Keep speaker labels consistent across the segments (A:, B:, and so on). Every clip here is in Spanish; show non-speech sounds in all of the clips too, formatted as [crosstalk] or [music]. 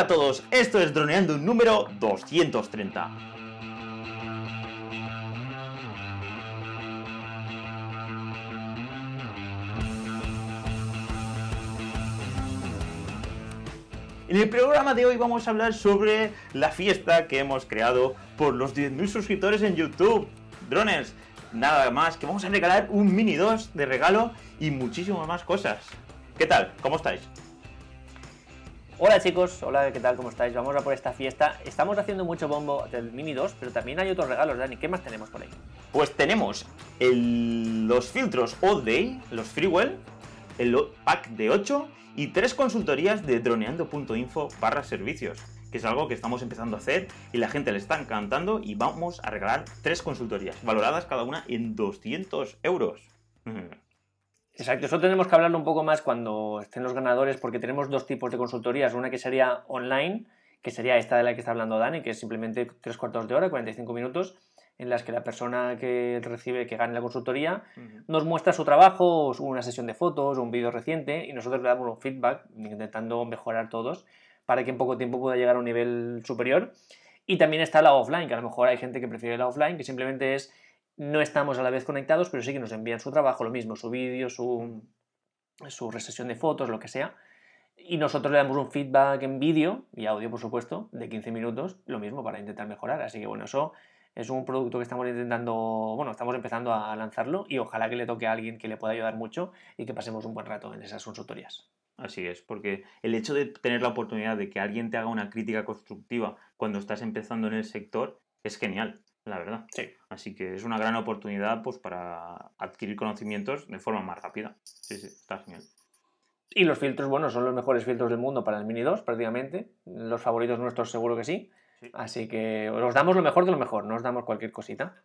A: Hola a todos, esto es Droneando número 230. En el programa de hoy vamos a hablar sobre la fiesta que hemos creado por los 10.000 suscriptores en YouTube. Drones, nada más que vamos a regalar un Mini 2 de regalo y muchísimas más cosas. ¿Qué tal? ¿Cómo estáis?
B: Hola chicos, hola, ¿qué tal? ¿Cómo estáis? Vamos a por esta fiesta. Estamos haciendo mucho bombo del Mini 2, pero también hay otros regalos, Dani. ¿Qué más tenemos por ahí?
A: Pues tenemos el- los filtros All Day, los Freewell, el pack de 8 y tres consultorías de droneando.info barra servicios, que es algo que estamos empezando a hacer y la gente le está encantando y vamos a regalar tres consultorías, valoradas cada una en 200 euros. [laughs]
B: Exacto, eso tenemos que hablarlo un poco más cuando estén los ganadores, porque tenemos dos tipos de consultorías. Una que sería online, que sería esta de la que está hablando Dani, que es simplemente tres cuartos de hora, 45 minutos, en las que la persona que recibe, que gane la consultoría, nos muestra su trabajo, una sesión de fotos, un vídeo reciente, y nosotros le damos un feedback, intentando mejorar todos, para que en poco tiempo pueda llegar a un nivel superior. Y también está la offline, que a lo mejor hay gente que prefiere la offline, que simplemente es no estamos a la vez conectados, pero sí que nos envían su trabajo, lo mismo, su vídeo, su, su resesión de fotos, lo que sea. Y nosotros le damos un feedback en vídeo y audio, por supuesto, de 15 minutos, lo mismo para intentar mejorar. Así que bueno, eso es un producto que estamos intentando, bueno, estamos empezando a lanzarlo y ojalá que le toque a alguien que le pueda ayudar mucho y que pasemos un buen rato en esas consultorías.
A: Así es, porque el hecho de tener la oportunidad de que alguien te haga una crítica constructiva cuando estás empezando en el sector es genial, la verdad.
B: Sí.
A: Así que es una gran oportunidad pues, para adquirir conocimientos de forma más rápida. Sí, sí, está genial.
B: Y los filtros, bueno, son los mejores filtros del mundo para el Mini 2, prácticamente. Los favoritos nuestros seguro que sí.
A: Sí.
B: Así que os damos lo mejor de lo mejor, no os damos cualquier cosita.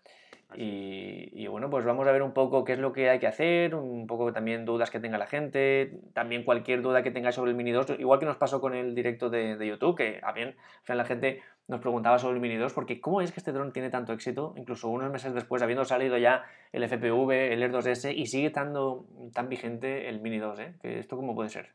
B: Y, y bueno, pues vamos a ver un poco qué es lo que hay que hacer, un poco también dudas que tenga la gente, también cualquier duda que tengáis sobre el Mini 2, igual que nos pasó con el directo de, de YouTube, que al final la gente nos preguntaba sobre el Mini 2, porque ¿cómo es que este dron tiene tanto éxito? Incluso unos meses después, habiendo salido ya el FPV, el Air 2S, y sigue estando tan vigente el Mini 2, ¿eh? Que ¿Esto cómo puede ser?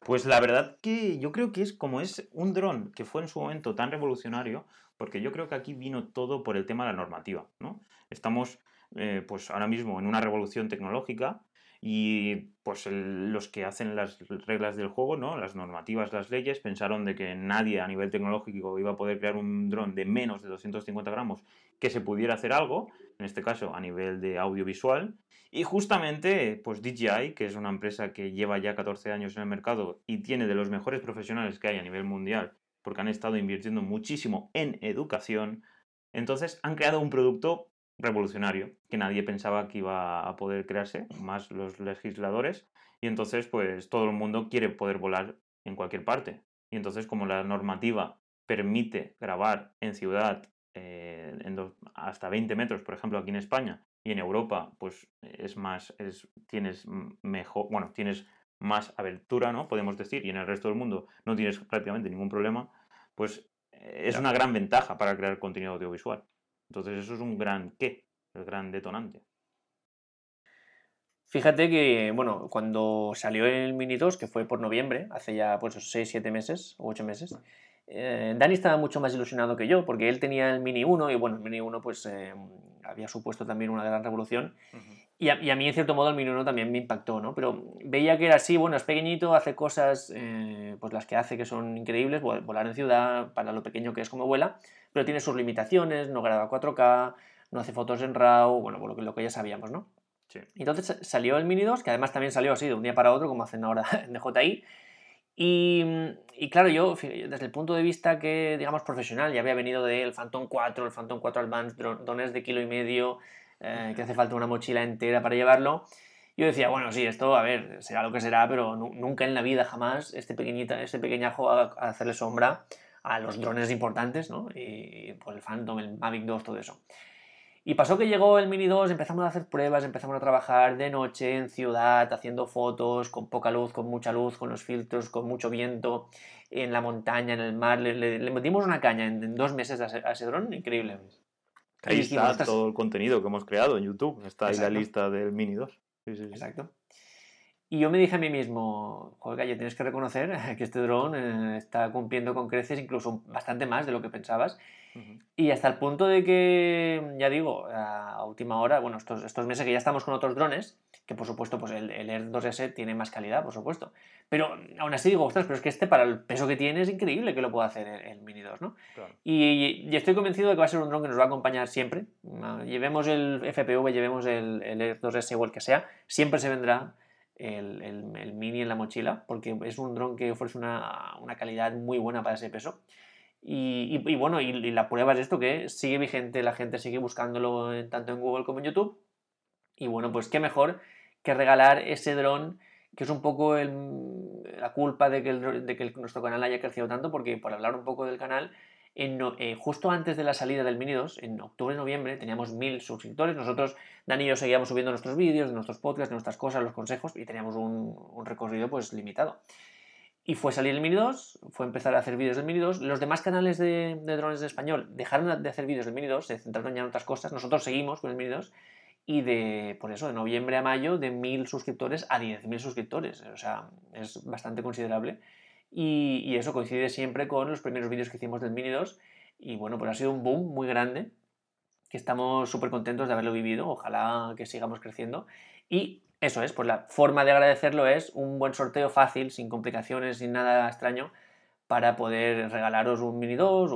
A: Pues la verdad que yo creo que es como es un dron que fue en su momento tan revolucionario, porque yo creo que aquí vino todo por el tema de la normativa, ¿no? Estamos eh, pues ahora mismo en una revolución tecnológica y pues los que hacen las reglas del juego, ¿no? Las normativas, las leyes, pensaron de que nadie a nivel tecnológico iba a poder crear un dron de menos de 250 gramos que se pudiera hacer algo, en este caso a nivel de audiovisual, y justamente, pues DJI, que es una empresa que lleva ya 14 años en el mercado y tiene de los mejores profesionales que hay a nivel mundial, porque han estado invirtiendo muchísimo en educación, entonces han creado un producto revolucionario que nadie pensaba que iba a poder crearse, más los legisladores, y entonces pues todo el mundo quiere poder volar en cualquier parte. Y entonces como la normativa permite grabar en ciudad eh, hasta 20 metros, por ejemplo, aquí en España, y en Europa, pues es más, es, tienes mejor, bueno, tienes más abertura, ¿no? Podemos decir, y en el resto del mundo no tienes prácticamente ningún problema, pues eh, es
B: Ya.
A: una gran ventaja para crear contenido audiovisual. Entonces eso es un gran qué, el gran detonante.
B: Fíjate que, bueno, cuando salió el Mini 2, que fue por noviembre, hace ya pues 6, 7 meses o 8 meses, eh, Dani estaba mucho más ilusionado que yo, porque él tenía el Mini 1 y bueno, el Mini 1 pues eh, había supuesto también una gran revolución. Y a, y a mí, en cierto modo, el Mini 1 también me impactó, ¿no? Pero veía que era así, bueno, es pequeñito, hace cosas, eh, pues las que hace que son increíbles, vol- volar en ciudad, para lo pequeño que es como vuela, pero tiene sus limitaciones, no graba 4K, no hace fotos en RAW, bueno, pues lo que, lo que ya sabíamos, ¿no?
A: Sí.
B: Entonces sa- salió el Mini 2, que además también salió así de un día para otro, como hacen ahora [laughs] en DJI. Y, y claro, yo desde el punto de vista que, digamos, profesional, ya había venido del Phantom 4, el Phantom 4 Advanced, dro- drones de kilo y medio, eh, que hace falta una mochila entera para llevarlo. Yo decía, bueno, sí, esto, a ver, será lo que será, pero nu- nunca en la vida jamás este, pequeñita, este pequeñajo a, a hacerle sombra a los drones importantes, ¿no? Y, pues el Phantom, el Mavic 2, todo eso. Y pasó que llegó el Mini 2, empezamos a hacer pruebas, empezamos a trabajar de noche en ciudad, haciendo fotos, con poca luz, con mucha luz, con los filtros, con mucho viento, en la montaña, en el mar. Le, le- le metimos una caña en, en dos meses a ese, a ese dron, increíble.
A: Ahí está todo el contenido que hemos creado en YouTube. Está ahí la lista del Mini 2. Sí, sí, sí.
B: Exacto. Y yo me dije a mí mismo, joder, ya tienes que reconocer [laughs] que este dron eh, está cumpliendo con creces incluso bastante más de lo que pensabas. Y hasta el punto de que, ya digo, a última hora, bueno, estos, estos meses que ya estamos con otros drones, que por supuesto pues el, el Air 2S tiene más calidad, por supuesto. Pero aún así digo, ostras, pero es que este para el peso que tiene es increíble que lo pueda hacer el, Mini 2, ¿no? Y, y, estoy convencido de que va a ser un dron que nos va a acompañar siempre. Llevemos el FPV, llevemos el, el Air 2S o el que sea, siempre se vendrá el, el, Mini en la mochila, porque es un dron que ofrece una, calidad muy buena para ese peso. Y, bueno, y, la prueba es esto, que sigue vigente, la gente sigue buscándolo tanto en Google como en YouTube. Y bueno, pues qué mejor que regalar ese dron, que es un poco la culpa de que, de que nuestro canal haya crecido tanto, porque por hablar un poco del canal, eh, justo antes de la salida del Mini 2, en octubre-noviembre, teníamos mil suscriptores. Nosotros, Dani y yo, seguíamos subiendo nuestros vídeos, de nuestros podcasts, de nuestras cosas, los consejos, y teníamos un, recorrido pues limitado. Y fue salir el Mini 2, fue empezar a hacer vídeos del Mini 2. Los demás canales de, drones en español dejaron de hacer vídeos del Mini 2, se centraron ya en otras cosas. Nosotros seguimos con el Mini 2 y de, por eso, de noviembre a mayo, de 1.000 suscriptores a 10.000 suscriptores. O sea, es bastante considerable. Y, eso coincide siempre con los primeros vídeos que hicimos del Mini 2. Y bueno, pues ha sido un boom muy grande, que estamos súper contentos de haberlo vivido. Ojalá que sigamos creciendo. Y eso es, pues la forma de agradecerlo es un buen sorteo fácil, sin complicaciones, sin nada extraño, para poder regalaros un Mini 2,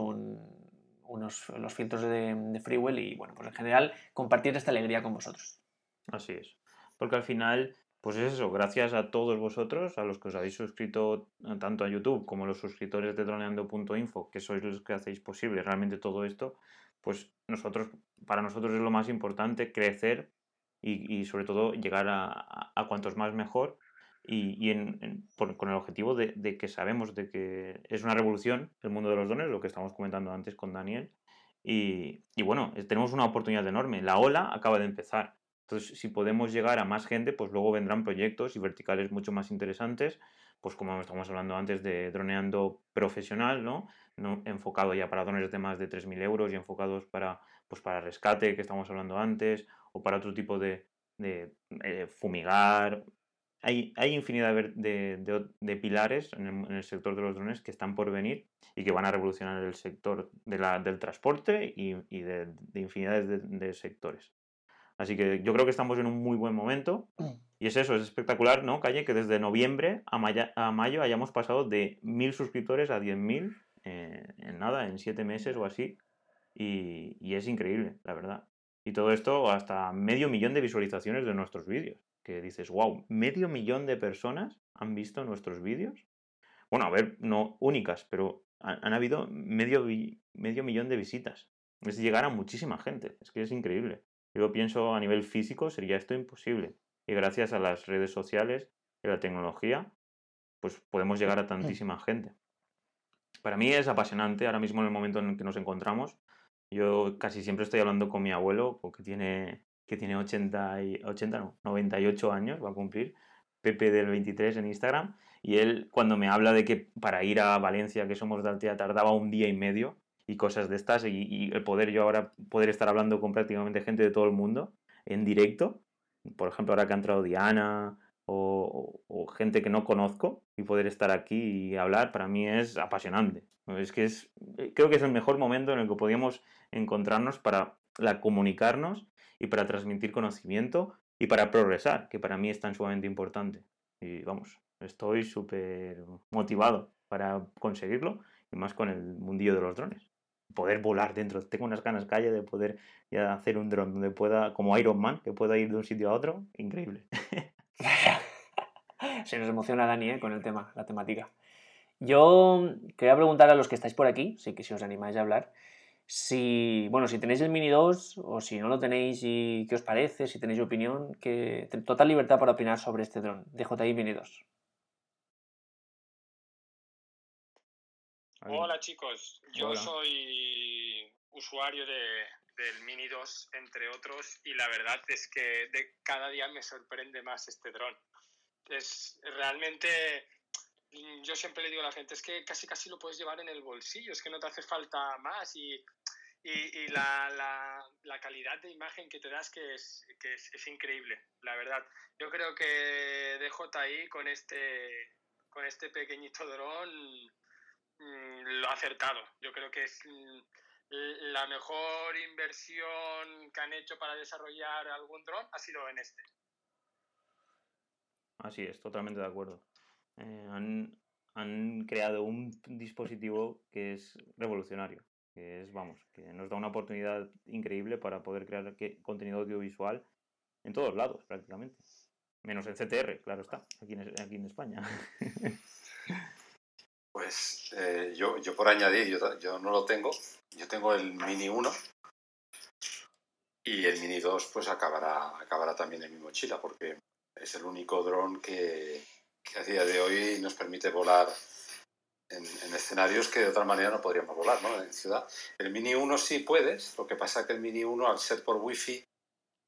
B: unos los filtros de, de Freewell y, bueno, pues en general compartir esta alegría con vosotros.
A: Así es. Porque al final, pues es eso, gracias a todos vosotros, a los que os habéis suscrito tanto a YouTube como a los suscriptores de droneando.info, que sois los que hacéis posible realmente todo esto, pues nosotros, para nosotros es lo más importante crecer y, sobre todo llegar a, a, cuantos más mejor y, con el objetivo de, que sabemos de que es una revolución el mundo de los dones, lo que estamos comentando antes con Daniel. Y, y, bueno, tenemos una oportunidad enorme. La ola acaba de empezar. Entonces, si podemos llegar a más gente, pues luego vendrán proyectos y verticales mucho más interesantes, pues como estamos hablando antes de droneando profesional, ¿no? no enfocado ya para drones de más de 3.000 euros y enfocados para, pues para rescate, que estamos hablando antes, o para otro tipo de, de eh, fumigar. Hay, hay infinidad de, de, pilares en el, sector de los drones que están por venir y que van a revolucionar el sector de la, del transporte y, y de, infinidades de, sectores. Así que yo creo que estamos en un muy buen momento. Y es eso, es espectacular, ¿no, Calle? Que desde noviembre a, a mayo hayamos pasado de 1.000 suscriptores a 10.000 eh, en nada, en 7 meses o así. Y, y, es increíble, la verdad. Y todo esto hasta medio millón de visualizaciones de nuestros vídeos. Que dices, wow, medio millón de personas han visto nuestros vídeos. Bueno, a ver, no únicas, pero han, habido medio, medio millón de visitas. Es llegar a muchísima gente. Es que es increíble. Yo pienso a nivel físico sería esto imposible. Y gracias a las redes sociales y la tecnología, pues podemos llegar a tantísima gente. Para mí es apasionante ahora mismo en el momento en el que nos encontramos. Yo casi siempre estoy hablando con mi abuelo, porque tiene, que tiene 80, y, 80 no, 98 años, va a cumplir, Pepe del 23 en Instagram, y él cuando me habla de que para ir a Valencia, que somos de Altea, tardaba un día y medio y cosas de estas, y, el poder yo ahora poder estar hablando con prácticamente gente de todo el mundo en directo, por ejemplo ahora que ha entrado Diana o, o, gente que no conozco y poder estar aquí y hablar, para mí es apasionante. Es que es, creo que es el mejor momento en el que podíamos encontrarnos para la, comunicarnos y para transmitir conocimiento y para progresar, que para mí es tan sumamente importante. Y vamos, estoy súper motivado para conseguirlo y más con el mundillo de los drones. Poder volar dentro. Tengo unas ganas calle de poder ya hacer un dron donde pueda, como Iron Man, que pueda ir de un sitio a otro. Increíble. [laughs]
B: Se nos emociona Dani ¿eh? con el tema, la temática. Yo quería preguntar a los que estáis por aquí, sí que si os animáis a hablar, si, bueno, si tenéis el Mini 2 o si no lo tenéis y qué os parece, si tenéis opinión, que total libertad para opinar sobre este dron, DJI Mini 2.
C: Hola chicos, yo soy usuario de, del Mini 2 entre otros y la verdad es que de cada día me sorprende más este dron. Es realmente Mm, yo siempre le digo a la gente, es que casi casi lo puedes llevar en el bolsillo, es que no te hace falta más y, y, la, calidad de imagen que te das que, es, que es, increíble, la verdad. Yo creo que DJI con este, con este pequeñito dron lo ha acertado. Yo creo que es mm, la mejor inversión que han hecho para desarrollar algún dron ha sido en este.
A: Así es, totalmente de acuerdo. Eh, han, han creado un dispositivo que es revolucionario que es, vamos, que nos da una oportunidad increíble para poder crear contenido audiovisual en todos lados prácticamente. Menos en CTR, claro está, aquí en, aquí en España. [laughs]
D: Pues eh, yo, yo, por añadir, yo, yo, no lo tengo, yo tengo el Mini 1 y el Mini 2 pues acabará, acabará también en mi mochila porque es el único dron que, que a día de hoy nos permite volar en, escenarios que de otra manera no podríamos volar, ¿no? En ciudad. El Mini 1 sí puedes, lo que pasa es que el Mini 1 al ser por Wi-Fi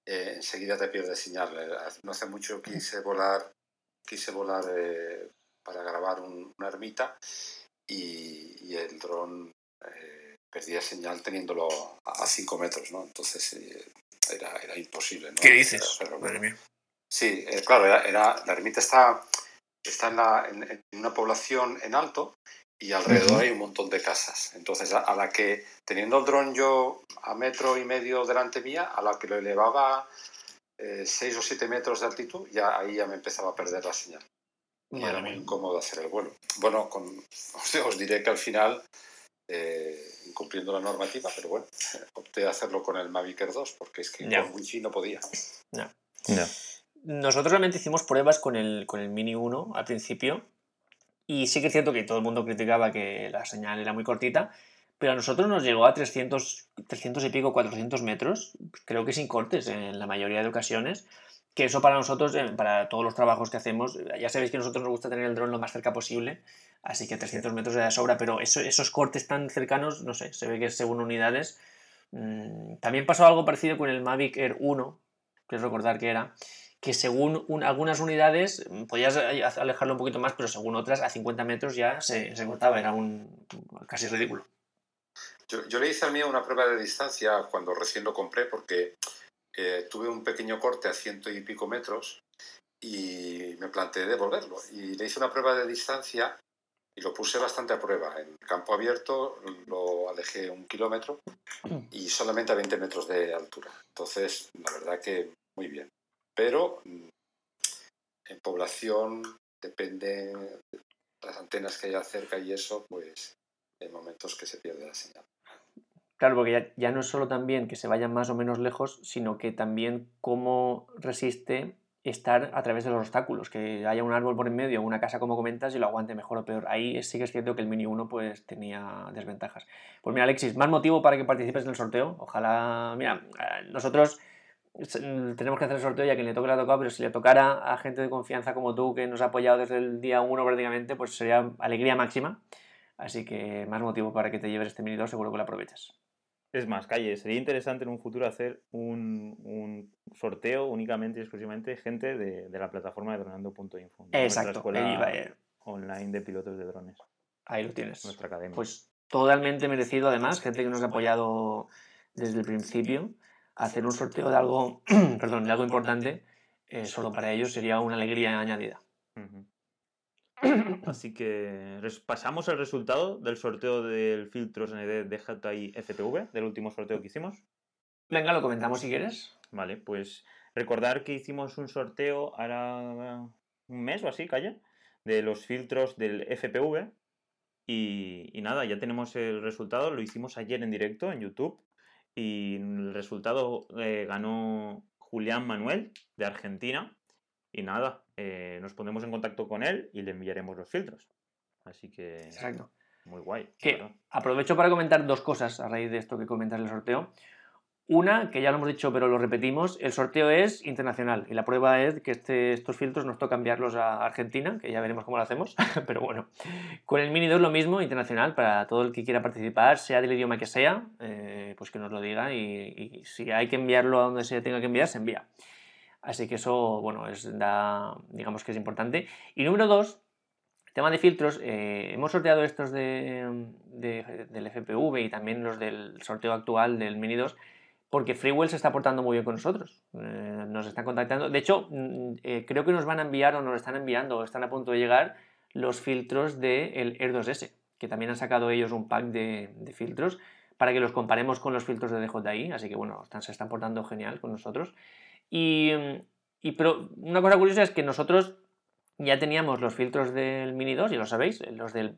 D: eh, enseguida te pierde señal. Eh, no hace mucho quise volar, quise volar para grabar una ermita y, el dron perdía señal teniéndolo a 5 metros, ¿no? Entonces era, era, imposible. ¿no?
B: ¿Qué dices?
D: Sí, claro, era, la ermita está está en, la, en, una población en alto y alrededor hay un montón de casas. Entonces, a, la que, teniendo el dron yo a metro y medio delante mía, a la que lo elevaba eh, seis o siete metros de altitud, ya ahí ya me empezaba a perder la señal. Y era muy incómodo hacer el vuelo. Bueno, con, [laughs] os, diré que al final, eh, incumpliendo la normativa, pero bueno, [laughs] opté a hacerlo con el Mavic Air 2, porque es que con Wi-Fi no podía.
B: No. no. Nosotros realmente hicimos pruebas con el, con el Mini 1 al principio y sí que es cierto que todo el mundo criticaba que la señal era muy cortita, pero a nosotros nos llegó a 300, 300 y pico, 400 metros, creo que sin cortes en la mayoría de ocasiones, que eso para nosotros, eh, para todos los trabajos que hacemos, ya sabéis que a nosotros nos gusta tener el dron lo más cerca posible, así que 300 metros de sobra, pero esos cortes tan cercanos, no sé, se ve que es según unidades. Mm, también pasó algo parecido con el Mavic Air 1, quiero recordar que era, que según algunas unidades mm, podías alejarlo un poquito más, pero según otras a 50 metros ya se, se cortaba, era un casi ridículo.
D: Yo, yo, le hice al mío una prueba de distancia cuando recién lo compré porque eh, tuve un pequeño corte a ciento y pico metros y me planteé devolverlo. Y le hice una prueba de distancia y lo puse bastante a prueba. En campo abierto lo alejé un kilómetro [clears throat] y solamente a 20 metros de altura. Entonces, la verdad que muy bien pero mm, en población depende de las antenas que haya cerca y eso, pues hay momentos que se pierde la señal.
B: Claro, porque ya, no es solo también que se vayan más o menos lejos, sino que también cómo resiste estar a través de los obstáculos, que haya un árbol por en medio, una casa como comentas y lo aguante mejor o peor. Ahí sí que es cierto que el Mini 1 pues tenía desventajas. Pues mira, Alexis, más motivo para que participes en el sorteo. Ojalá, mira, eh, nosotros Mm, tenemos que hacer el sorteo y a quien le toque le ha tocado, pero si le tocara a gente de confianza como tú, que nos ha apoyado desde el día 1 prácticamente, pues sería alegría máxima. Así que más motivo para que te lleves este Mini 2, seguro que lo aprovechas.
A: Es más, Calle, sería interesante en un futuro hacer un, sorteo únicamente y exclusivamente gente de, la plataforma de dronando.info.
B: Exacto, escuela
A: online de pilotos de drones.
B: Ahí lo tienes.
A: Nuestra academia.
B: Pues totalmente merecido además, gente que nos ha apoyado desde el principio hacer un sorteo de algo, [clears throat] perdón, de algo importante, eh, solo para ellos sería una alegría añadida. [coughs]
A: Así que pasamos el resultado del sorteo del filtro SND de GTI FTV, del último sorteo que hicimos.
B: Venga, lo comentamos si quieres.
A: Vale, pues recordar que hicimos un sorteo ahora un mes o así, calla, de los filtros del FPV. Y, y nada, ya tenemos el resultado, lo hicimos ayer en directo en YouTube y el resultado eh, ganó Julián Manuel de Argentina. Y nada, eh, nos pondremos en contacto con él y le enviaremos los filtros. Así que.
B: Exacto.
A: Muy guay.
B: aprovecho para comentar dos cosas a raíz de esto que comentas el sorteo. Una, que ya lo hemos dicho, pero lo repetimos, el sorteo es internacional y la prueba es que este, estos filtros nos toca enviarlos a Argentina, que ya veremos cómo lo hacemos, [laughs] pero bueno. Con el Mini 2 lo mismo, internacional, para todo el que quiera participar, sea del idioma que sea, eh, pues que nos lo diga y, si hay que enviarlo a donde se tenga que enviar, se envía. Así que eso, bueno, es, digamos que es importante. Y número dos, tema de filtros, eh, hemos sorteado estos de, del FPV y también los del sorteo actual del Mini 2 porque Freewell se está portando muy bien con nosotros. Eh, nos están contactando. De hecho, mm, eh, creo que nos van a enviar o nos están enviando o están a punto de llegar los filtros del Air 2S, que también han sacado ellos un pack de, filtros para que los comparemos con los filtros de DJI. Así que bueno, están, se están portando genial con nosotros. Y, y, pero una cosa curiosa es que nosotros ya teníamos los filtros del Mini 2, ya lo sabéis, los del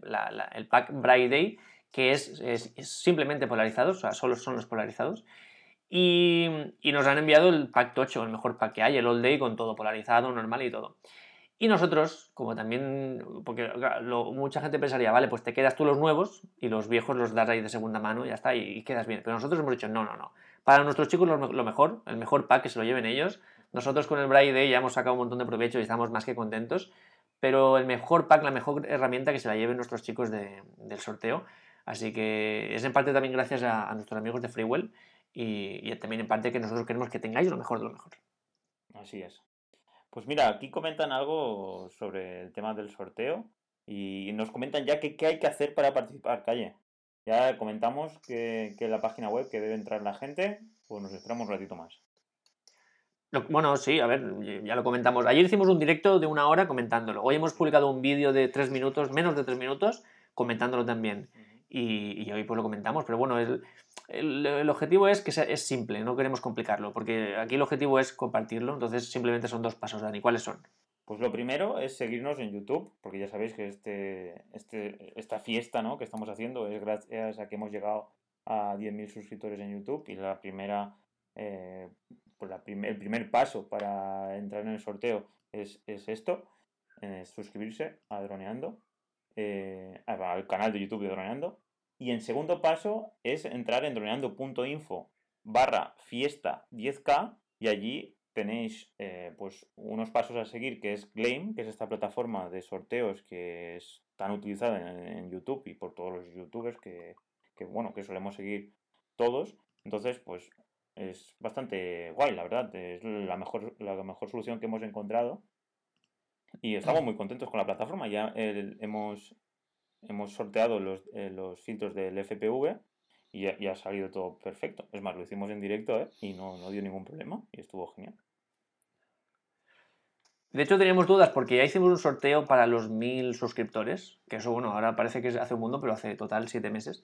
B: el pack Bright Day, que es, es, simplemente polarizados, o sea, solo son los polarizados. Y, y, nos han enviado el pack 8, el mejor pack que hay, el All Day con todo polarizado, normal y todo. Y nosotros, como también, porque mucha gente pensaría, vale, pues te quedas tú los nuevos y los viejos los das ahí de segunda mano y ya está, y, quedas bien. Pero nosotros hemos dicho, no, no, no. Para nuestros chicos lo, mejor, el mejor pack que se lo lleven ellos, nosotros con el Bright Day ya hemos sacado un montón de provecho y estamos más que contentos, pero el mejor pack, la mejor herramienta que se la lleven nuestros chicos de, del sorteo. Así que es en parte también gracias a, nuestros amigos de Freewell y, y, también en parte que nosotros queremos que tengáis lo mejor de lo mejor.
A: Así es. Pues mira, aquí comentan algo sobre el tema del sorteo y nos comentan ya qué hay que hacer para participar, Calle. Ya comentamos que, que la página web que debe entrar la gente, pues nos esperamos un ratito más.
B: Bueno, sí, a ver, ya lo comentamos. Ayer hicimos un directo de una hora comentándolo. Hoy hemos publicado un vídeo de tres minutos, menos de tres minutos, comentándolo también. Y, hoy pues lo comentamos. Pero bueno, el, el, objetivo es que es simple, no queremos complicarlo, porque aquí el objetivo es compartirlo. Entonces simplemente son dos pasos, Dani. ¿Cuáles son?
A: Pues lo primero es seguirnos en YouTube, porque ya sabéis que este, este, esta fiesta ¿no? que estamos haciendo es gracias a que hemos llegado a 10.000 suscriptores en YouTube y la primera eh, pues el primer paso para entrar en el sorteo es, esto, suscribirse a Droneando, eh, al canal de YouTube de Droneando. Y en segundo paso es entrar en droneando.info barra fiesta 10K y allí tenéis eh, pues unos pasos a seguir que es Gleam, que es esta plataforma de sorteos que es tan utilizada en, YouTube y por todos los youtubers que, que, bueno que solemos seguir todos. Entonces, pues es bastante guay, la verdad. Es la mejor, la mejor solución que hemos encontrado. Y estamos muy contentos con la plataforma. Ya hemos, hemos sorteado los, eh, los filtros del FPV y ya, ha salido todo perfecto. Es más, lo hicimos en directo ¿eh? y no, no dio ningún problema y estuvo genial.
B: De hecho, teníamos dudas porque ya hicimos un sorteo para los mil suscriptores, que eso, bueno, ahora parece que hace un mundo, pero hace total siete meses.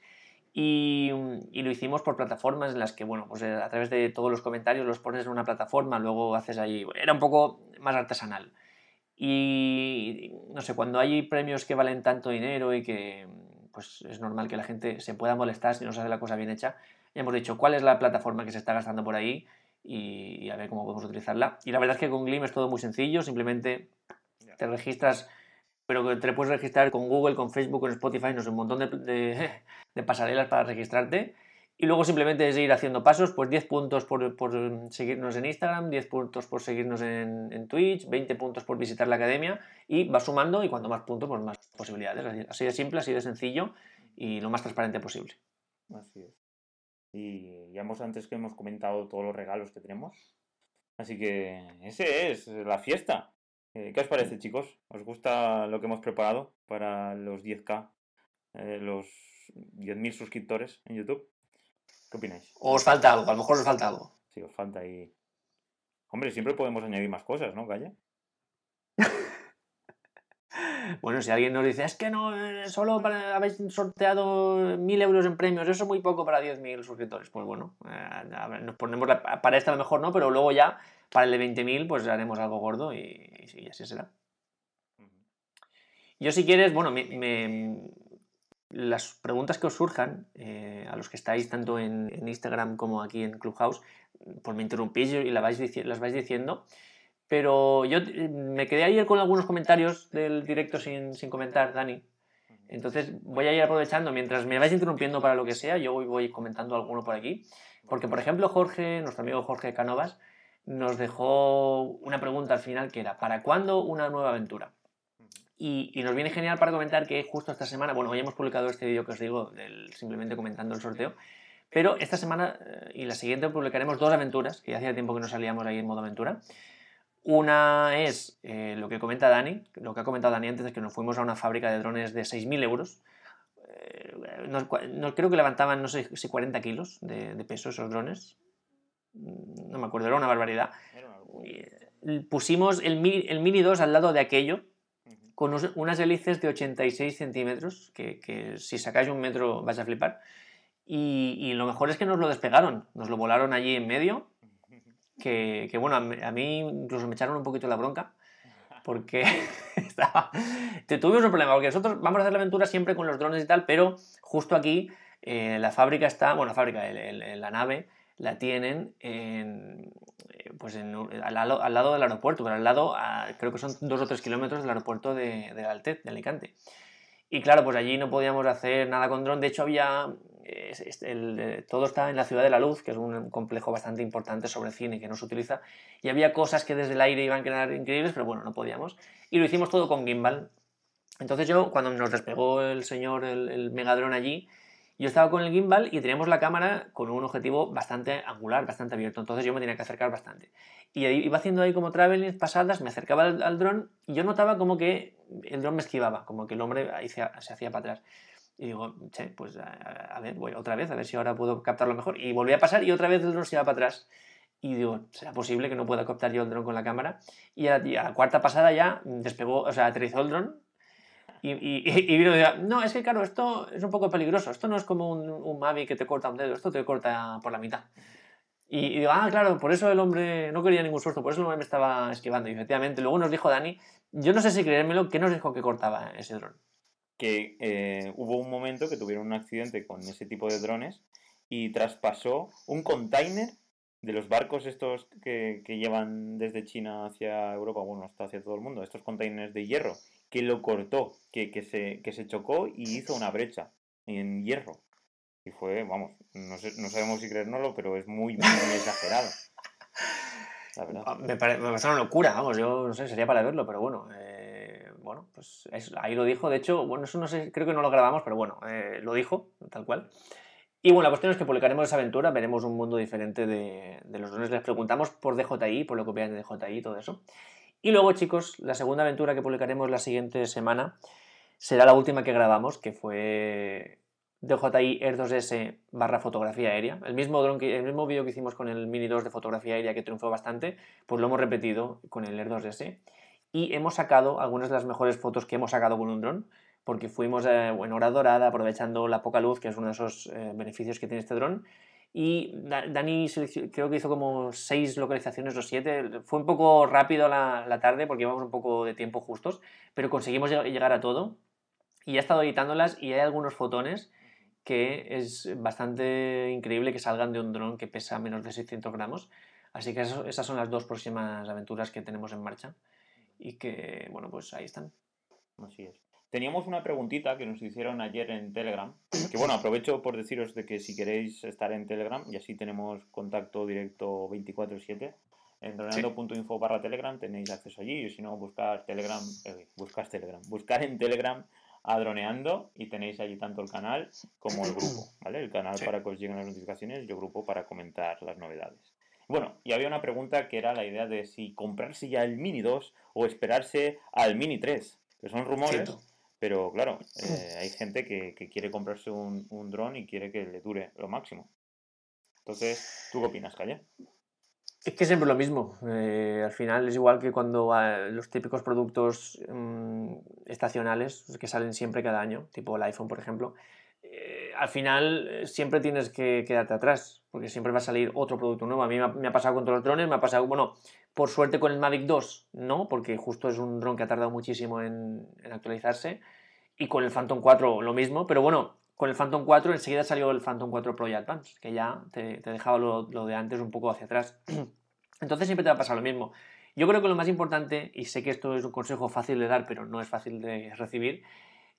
B: Y, lo hicimos por plataformas en las que, bueno, pues eh, a través de todos los comentarios los pones en una plataforma, luego haces ahí. Era un poco más artesanal. Y no sé, cuando hay premios que valen tanto dinero y que pues es normal que la gente se pueda molestar si no se hace la cosa bien hecha, ya hemos dicho cuál es la plataforma que se está gastando por ahí y, a ver cómo podemos utilizarla. Y la verdad es que con Glim es todo muy sencillo, simplemente te registras pero te puedes registrar con Google, con Facebook, con Spotify, no sé, un montón de, de, [laughs] pasarelas para registrarte. Y luego simplemente es ir haciendo pasos, pues 10 puntos por, seguirnos en Instagram, 10 puntos por seguirnos en, en, Twitch, 20 puntos por visitar la academia y vas sumando y cuanto más puntos, pues más posibilidades. Así de simple, así de sencillo y lo más transparente posible.
A: Así es. Y ya hemos antes que hemos comentado todos los regalos que tenemos. Así que ese es la fiesta. Eh, ¿Qué os parece, chicos? ¿Os gusta lo que hemos preparado para los 10K, eh, los 10.000 suscriptores en YouTube? ¿Qué opináis?
B: ¿O os falta algo? A lo mejor os falta algo.
A: Sí, os falta ahí. Hombre, siempre podemos añadir más cosas, ¿no, Calle? [laughs]
B: bueno, si alguien nos dice, es que no, eh, solo para, habéis sorteado 1.000 euros en premios, eso es muy poco para 10.000 suscriptores. Pues bueno, nos ponemos para esta a lo mejor no, pero luego ya para el de 20.000 pues haremos algo gordo y, así será. Yo si quieres, bueno, las preguntas que os surjan, eh, a los que estáis tanto en, Instagram como aquí en Clubhouse, pues me interrumpís y las vais, diciendo. Pero yo eh, me quedé ayer con algunos comentarios del directo sin, sin comentar, Dani. Entonces voy a ir aprovechando, mientras me vais interrumpiendo para lo que sea, yo voy comentando alguno por aquí. Porque, por ejemplo, Jorge, nuestro amigo Jorge Canovas, nos dejó una pregunta al final que era, ¿para cuándo una nueva aventura? Y, nos viene genial para comentar que justo esta semana, bueno, hoy hemos publicado este vídeo que os digo, del, simplemente comentando el sorteo, pero esta semana eh, y la siguiente publicaremos dos aventuras, que ya hacía tiempo que no salíamos ahí en modo aventura. Una es eh, lo que comenta Dani, lo que ha comentado Dani antes, es que nos fuimos a una fábrica de drones de 6.000 euros. Eh, creo que levantaban, no sé si 40 kilos de, peso esos drones. Mm, no me acuerdo, era una barbaridad. Pusimos el, el Mini 2 al lado de aquello, con unas hélices de 86 centímetros, que, que, si sacáis un metro vais a flipar. Y, lo mejor es que nos lo despegaron, nos lo volaron allí en medio, que, que bueno, a mí incluso me echaron un poquito la bronca, porque [laughs] estaba... tuvimos un problema, porque nosotros vamos a hacer la aventura siempre con los drones y tal, pero justo aquí eh, la fábrica está, bueno, la fábrica, la nave, la tienen en, pues en, al, lado, del aeropuerto, pero al lado, creo que son dos o tres kilómetros del aeropuerto de, de Altet, de Alicante. Y claro, pues allí no podíamos hacer nada con dron. De hecho, había. El, todo estaba en la Ciudad de la Luz, que es un complejo bastante importante sobre cine que no se utiliza. Y había cosas que desde el aire iban a quedar increíbles, pero bueno, no podíamos. Y lo hicimos todo con gimbal. Entonces yo, cuando nos despegó el señor, el megadrón allí, yo estaba con el gimbal y teníamos la cámara con un objetivo bastante angular, bastante abierto, entonces yo me tenía que acercar bastante. Y iba haciendo ahí como travelings pasadas, me acercaba al, dron y yo notaba como que el dron me esquivaba, como que el hombre se, hacía para atrás. Y digo, che, pues a, ver, voy otra vez, a ver si ahora puedo captarlo mejor. Y volví a pasar y otra vez el dron se iba para atrás. Y digo, ¿será posible que no pueda captar yo el dron con la cámara? Y a, la cuarta pasada ya despegó, o sea, aterrizó el dron y, y, [laughs] y, vino y decía, no, es que claro, esto es un poco peligroso, esto no es como un, un Mavic que te corta un dedo, esto te corta por la mitad. Y, digo, ah, claro, por eso el hombre no quería ningún susto, por eso el hombre me estaba esquivando. Y efectivamente, luego nos dijo Dani, yo no sé si creérmelo, ¿qué nos dijo que cortaba ese dron?
A: Que eh, hubo un momento que tuvieron un accidente con ese tipo de drones y traspasó un container de los barcos estos que, que llevan desde China hacia Europa, bueno, hasta hacia todo el mundo, estos containers de hierro, que lo cortó, que, que, se, que se chocó y hizo una brecha en hierro. Y fue, vamos, no, sé, no sabemos si creérnoslo, pero es muy, muy [laughs] exagerado.
B: La verdad. Ah, me, parece una locura, vamos, yo no sé, sería para verlo, pero bueno, eh, bueno, pues ahí lo dijo. De hecho, bueno, eso no sé, creo que no lo grabamos, pero bueno, eh, lo dijo, tal cual. Y bueno, la cuestión es que publicaremos esa aventura, veremos un mundo diferente de, de los drones. Les preguntamos por DJI, por lo que opinan de DJI y todo eso. Y luego, chicos, la segunda aventura que publicaremos la siguiente semana será la última que grabamos, que fue DJI Air 2S barra fotografía aérea. El mismo, dron que, el mismo vídeo que hicimos con el Mini 2 de fotografía aérea que triunfó bastante, pues lo hemos repetido con el Air 2S. Y hemos sacado algunas de las mejores fotos que hemos sacado con un dron, porque fuimos eh, en hora dorada, aprovechando la poca luz, que es uno de esos eh, beneficios que tiene este dron, y Dani creo que hizo como seis localizaciones o siete. Fue un poco rápido la, la tarde porque íbamos un poco de tiempo justos, pero conseguimos llegar a todo. Y he estado editándolas y hay algunos fotones que es bastante increíble que salgan de un dron que pesa menos de 600 gramos. Así que esas son las dos próximas aventuras que tenemos en marcha y que, bueno, pues ahí están.
A: Así es. Teníamos una preguntita que nos hicieron ayer en Telegram, que bueno, aprovecho por deciros de que si queréis estar en Telegram y así tenemos contacto directo 24/7, en droneando.info barra Telegram tenéis acceso allí y si no, buscar Telegram, eh, Telegram, buscar en Telegram a Droneando y tenéis allí tanto el canal como el grupo, ¿vale? El canal para que os lleguen las notificaciones y el grupo para comentar las novedades. Bueno, y había una pregunta que era la idea de si comprarse ya el Mini 2 o esperarse al Mini 3, que son rumores. Pero claro, eh, hay gente que, quiere comprarse un, un dron y quiere que le dure lo máximo. Entonces, ¿tú qué opinas, Calle?
B: Es que siempre lo mismo. Eh, al final es igual que cuando ah, los típicos productos mm, estacionales que salen siempre cada año, tipo el iPhone, por ejemplo. Eh, al final siempre tienes que quedarte atrás, porque siempre va a salir otro producto nuevo. A mí me ha, pasado con todos los drones, me ha pasado, bueno, por suerte con el Mavic 2, no, porque justo es un dron que ha tardado muchísimo en, actualizarse. Y con el Phantom 4 lo mismo, pero bueno, con el Phantom 4 enseguida salió el Phantom 4 Pro y Advance, que ya te, dejaba lo, lo, de antes un poco hacia atrás. [clears throat] Entonces siempre te va a pasar lo mismo. Yo creo que lo más importante, y sé que esto es un consejo fácil de dar, pero no es fácil de recibir,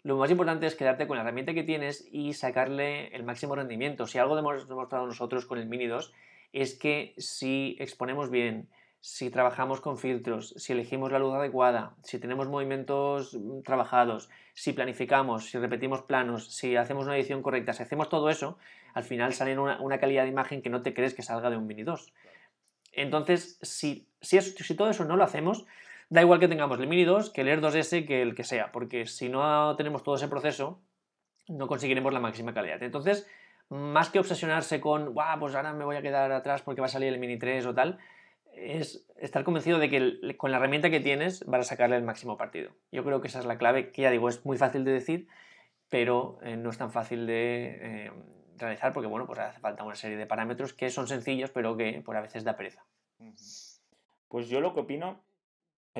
B: lo más importante es quedarte con la herramienta que tienes y sacarle el máximo rendimiento. Si algo hemos demostrado nosotros con el Mini 2 es que si exponemos bien, si trabajamos con filtros, si elegimos la luz adecuada, si tenemos movimientos mm, trabajados, si planificamos, si repetimos planos, si hacemos una edición correcta, si hacemos todo eso, al final sale una, una calidad de imagen que no te crees que salga de un Mini 2. Entonces, si, si, si todo eso no lo hacemos, da igual que tengamos el Mini 2, que el Air 2S, que el que sea, porque si no tenemos todo ese proceso, no conseguiremos la máxima calidad. Entonces, más que obsesionarse con, guau, pues ahora me voy a quedar atrás porque va a salir el Mini 3 o tal, es estar convencido de que con la herramienta que tienes vas a sacarle el máximo partido. Yo creo que esa es la clave, que ya digo, es muy fácil de decir, pero eh, no es tan fácil de eh, realizar porque, bueno, pues hace falta una serie de parámetros que son sencillos, pero que por a veces da pereza.
A: Pues yo lo que opino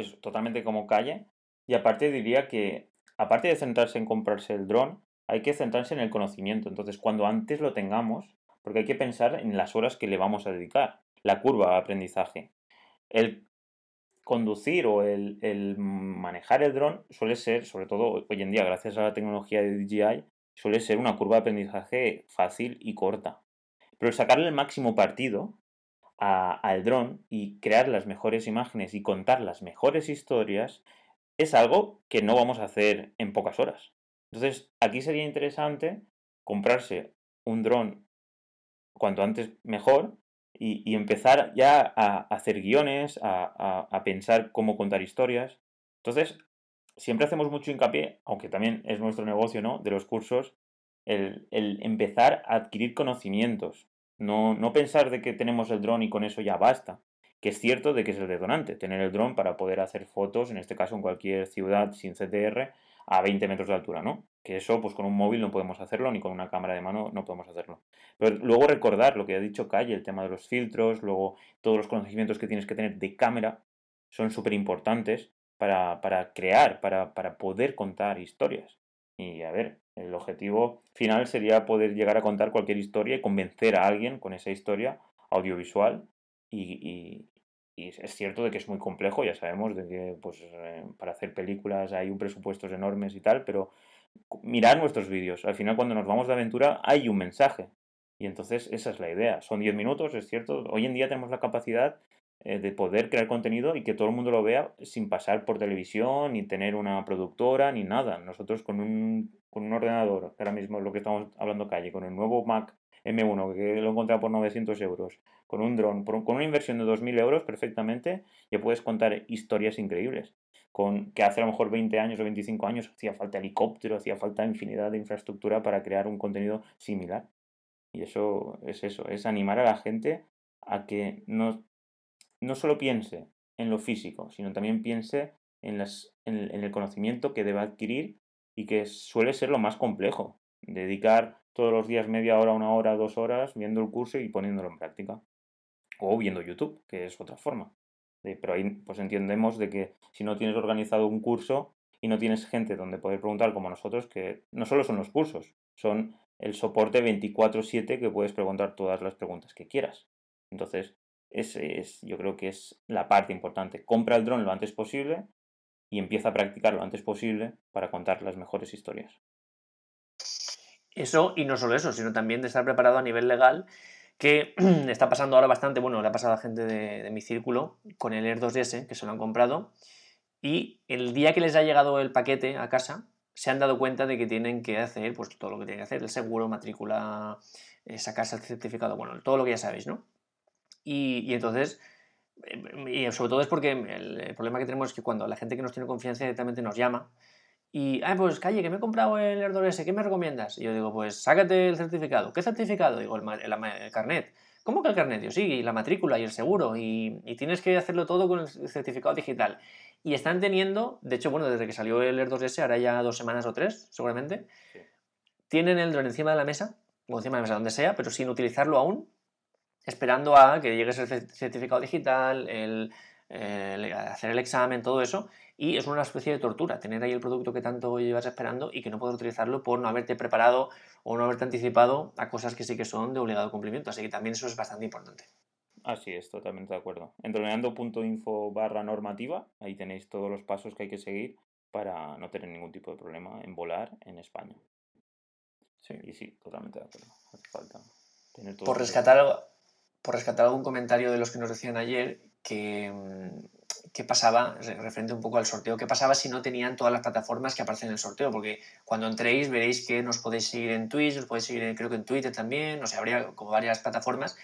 A: es totalmente como calle y aparte diría que, aparte de centrarse en comprarse el dron, hay que centrarse en el conocimiento. Entonces, cuando antes lo tengamos, porque hay que pensar en las horas que le vamos a dedicar, la curva de aprendizaje. El conducir o el, manejar el dron suele ser, sobre todo hoy en día, gracias a la tecnología de DJI, suele ser una curva de aprendizaje fácil y corta. Pero sacarle el máximo partido al dron y crear las mejores imágenes y contar las mejores historias es algo que no vamos a hacer en pocas horas. Entonces, aquí sería interesante comprarse un dron cuanto antes mejor y, empezar ya a, hacer guiones, a, pensar cómo contar historias. Entonces, siempre hacemos mucho hincapié, aunque también es nuestro negocio, ¿no? De los cursos, el, empezar a adquirir conocimientos. No, no pensar de que tenemos el dron y con eso ya basta. Que es cierto de que es el detonante, tener el dron para poder hacer fotos, en este caso en cualquier ciudad sin CTR, a 20 metros de altura, ¿no? Que eso, pues con un móvil no podemos hacerlo, ni con una cámara de mano no podemos hacerlo. Pero luego recordar lo que ha dicho Calle, el tema de los filtros, luego todos los conocimientos que tienes que tener de cámara, son súper importantes para, para, crear, para, para poder contar historias. Y a ver, el objetivo final sería poder llegar a contar cualquier historia y convencer a alguien con esa historia audiovisual y, y es cierto de que es muy complejo, ya sabemos de que pues, eh, para hacer películas hay un presupuestos enormes y tal, pero mirar nuestros vídeos. Al final cuando nos vamos de aventura hay un mensaje. Y entonces esa es la idea. Son 10 minutos, es cierto. Hoy en día tenemos la capacidad de poder crear contenido y que todo el mundo lo vea sin pasar por televisión, ni tener una productora, ni nada. Nosotros con un, con un ordenador, ahora mismo es lo que estamos hablando calle, con el nuevo Mac M1, que lo he encontrado por 900 euros, con un dron, con una inversión de 2.000 euros perfectamente, ya puedes contar historias increíbles. Con que hace a lo mejor 20 años o 25 años hacía falta helicóptero, hacía falta infinidad de infraestructura para crear un contenido similar. Y eso es eso, es animar a la gente a que no, no solo piense en lo físico, sino también piense en, las, en el conocimiento que debe adquirir y que suele ser lo más complejo. Dedicar todos los días media hora, una hora, dos horas viendo el curso y poniéndolo en práctica. O viendo YouTube, que es otra forma. pero ahí pues entendemos de que si no tienes organizado un curso y no tienes gente donde poder preguntar como nosotros, que no solo son los cursos, son el soporte 24/7 que puedes preguntar todas las preguntas que quieras. Entonces, ese es, yo creo que es la parte importante. Compra el dron lo antes posible y empieza a practicar lo antes posible para contar las mejores historias.
B: Eso, y no solo eso, sino también de estar preparado a nivel legal, que [clears throat] está pasando ahora bastante, bueno, le ha pasado a gente de, mi círculo con el Air 2S, que se lo han comprado, y el día que les ha llegado el paquete a casa, se han dado cuenta de que tienen que hacer pues, todo lo que tienen que hacer, el seguro, matrícula, eh, sacarse el certificado, bueno, todo lo que ya sabéis, ¿no? Y, entonces, eh, y sobre todo es porque el, problema que tenemos es que cuando la gente que nos tiene confianza directamente nos llama, y, ah, pues calle, que me he comprado el AirDrop ¿qué me recomiendas? Y yo digo, pues sácate el certificado. ¿Qué certificado? Digo, el, carnet. ¿Cómo que el carnet? Yo sí, la matrícula y el seguro. Y, tienes que hacerlo todo con el certificado digital. Y están teniendo, de hecho, bueno, desde que salió el Air 2S, ahora ya dos semanas o tres, seguramente, tienen el drone encima de la mesa, o encima de la mesa, donde sea, pero sin utilizarlo aún, esperando a que llegue ese certificado digital, el, hacer el examen, todo eso, y es una especie de tortura tener ahí el producto que tanto llevas esperando y que no poder utilizarlo por no haberte preparado o no haberte anticipado a cosas que sí que son de obligado cumplimiento. Así que también eso es bastante importante.
A: Así es, totalmente de acuerdo. Entroneando.info barra normativa, ahí tenéis todos los pasos que hay que seguir para no tener ningún tipo de problema en volar en España. Sí. Y sí, totalmente de acuerdo. Hace falta
B: tener todo por, rescatar, por rescatar algún comentario de los que nos decían ayer, que mm, qué pasaba, referente un poco al sorteo, qué pasaba si no tenían todas las plataformas que aparecen en el sorteo, porque cuando entréis veréis que nos podéis seguir en Twitch, nos podéis seguir creo que en Twitter también, o sea, habría como varias plataformas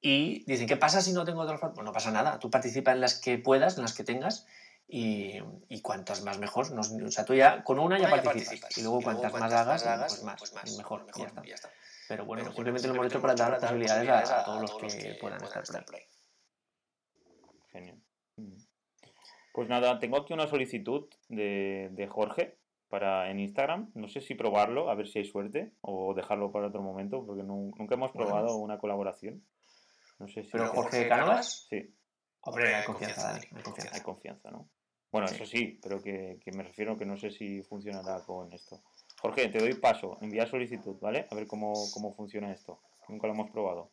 B: y dicen, ¿qué pasa si no tengo drones? Pues no pasa nada, tú participa en las que puedas, en las que tengas y, y cuantas más mejor. No, o sea, tú ya con una ya, participas, y luego cuantas, más hagas, pues más, pues más, mejor, mejor ya, está. Pero bueno, simplemente lo hemos hecho para dar posibilidades a, a, todos los que, puedan estar por ahí.
A: Genial. Pues nada, tengo aquí una solicitud de, de Jorge para en Instagram. No sé si probarlo, a ver si hay suerte, o dejarlo para otro momento, porque nunca hemos probado una colaboración. No sé si.
B: ¿Pero Jorge Cánovas?
A: Sí.
B: Hombre, hay confianza, Dani. Hay
A: confianza. Hay confianza, ¿no? Bueno, eso sí, pero que, que, me refiero que no sé si funcionará con esto. Jorge, te doy paso, enviar solicitud, ¿vale? A ver cómo, cómo funciona esto. Nunca lo hemos probado.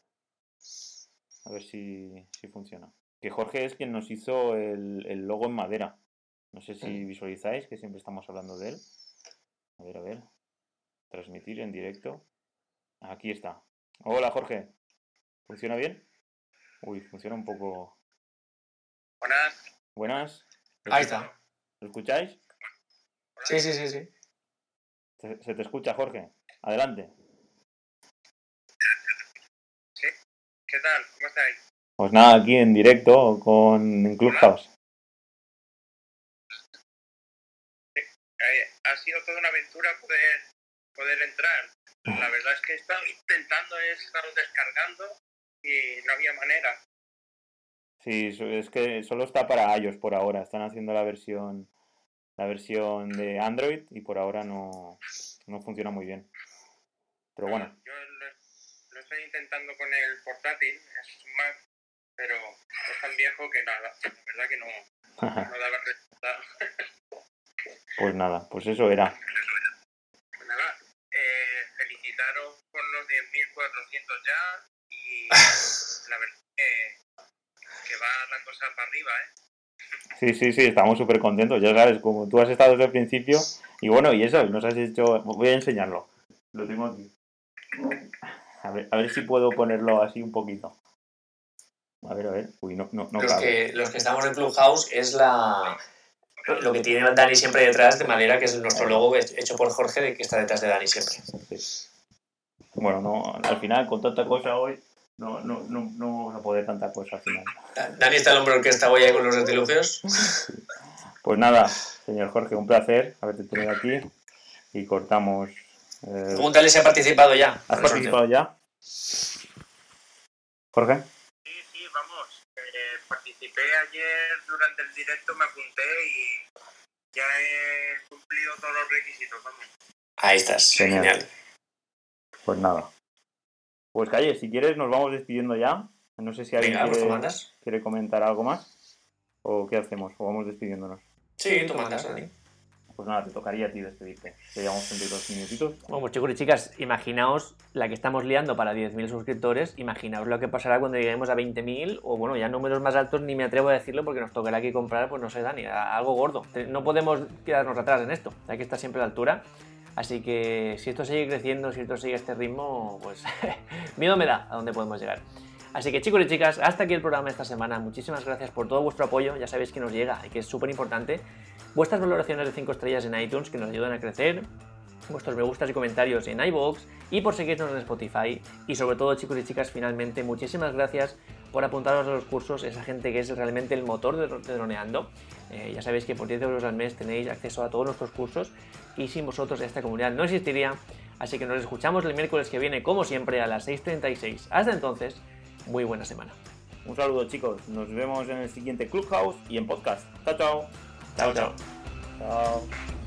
A: A ver si, si funciona. Que Jorge es quien nos hizo el, el logo en madera. No sé si visualizáis, que siempre estamos hablando de él. A ver, a ver. Transmitir en directo. Aquí está. Hola, Jorge. ¿Funciona bien? Uy, funciona un poco.
C: Buenas.
A: Buenas.
B: Ahí está.
A: ¿Lo escucháis?
B: Sí, sí, sí, sí.
A: Se, se te escucha, Jorge. Adelante.
C: ¿Sí? ¿Qué tal? ¿Cómo estáis?
A: Pues nada, aquí en directo con Clubhouse.
C: Ha sido toda una aventura poder, poder entrar. La verdad es que he estado intentando, he estado descargando y no había manera.
A: Sí, es que solo está para iOS por ahora. Están haciendo la versión la versión de Android y por ahora no, no funciona muy bien. Pero bueno.
C: Yo lo, lo, estoy intentando con el portátil, es un Mac, pero es tan viejo que nada, la verdad que no, no daba resultado. [laughs]
A: pues nada, pues eso era.
C: Pues nada, eh, felicitaros por los 10.400 ya y [laughs] la verdad que, que va la cosa para arriba, ¿eh?
A: Sí, sí, sí, estamos súper contentos, ya sabes, como tú has estado desde el principio. Y bueno, y eso, nos has hecho... Voy a enseñarlo. Lo tengo aquí. A ver, a ver si puedo ponerlo así un poquito. A ver, a ver. Uy, no, no, no
B: los, que, los que estamos en Clubhouse es la... Lo que tiene Dani siempre detrás, de manera que es nuestro logo hecho por Jorge, de que está detrás de Dani siempre.
A: Sí. Bueno, no, al final, con tanta cosa hoy, no, no, no, no vamos a poder tanta cosa al final.
B: Dani está el hombre orquesta voy ahí con los artilugios.
A: Pues nada, señor Jorge, un placer haberte tenido aquí y cortamos.
B: Eh... Pregúntale si ha participado ya.
A: ¿Has participado ya? Jorge.
C: Sí, sí, vamos. Eh, participé ayer durante el directo, me apunté y ya he cumplido todos los requisitos, vamos.
B: Ahí estás, genial. genial.
A: Pues nada. Pues Calle, si quieres nos vamos despidiendo ya. No sé si alguien
B: Venga,
A: quiere,
B: mandas?
A: quiere, comentar algo más. ¿O qué hacemos? ¿O vamos despidiéndonos?
B: Sí, tú mandas, Dani.
A: Pues nada, te tocaría a ti despedirte. Te llevamos 32 minutitos.
B: Bueno, pues chicos y chicas, imaginaos la que estamos liando para 10.000 suscriptores. Imaginaos lo que pasará cuando lleguemos a 20.000 o bueno, ya números más altos ni me atrevo a decirlo porque nos tocará aquí comprar, pues no sé, Dani, algo gordo. No podemos quedarnos atrás en esto. Hay que estar siempre a la altura. Así que si esto sigue creciendo, si esto sigue a este ritmo, pues [laughs] miedo me da a dónde podemos llegar. Así que chicos y chicas, hasta aquí el programa de esta semana. Muchísimas gracias por todo vuestro apoyo, ya sabéis que nos llega y que es súper importante. Vuestras valoraciones de 5 estrellas en iTunes que nos ayudan a crecer, vuestros me gustas y comentarios en iVoox y por seguirnos en Spotify. Y sobre todo chicos y chicas, finalmente, muchísimas gracias por apuntaros a los cursos, esa gente que es realmente el motor de, de Droneando. Eh, ya sabéis que por 10 euros al mes tenéis acceso a todos nuestros cursos y sin vosotros esta comunidad no existiría. Así que nos escuchamos el miércoles que viene, como siempre, a las 6.36. Hasta entonces, muy buena semana.
A: Un saludo chicos, nos vemos en el siguiente Clubhouse y en podcast. Chao, chao.
B: Chao, chao.
A: Chao.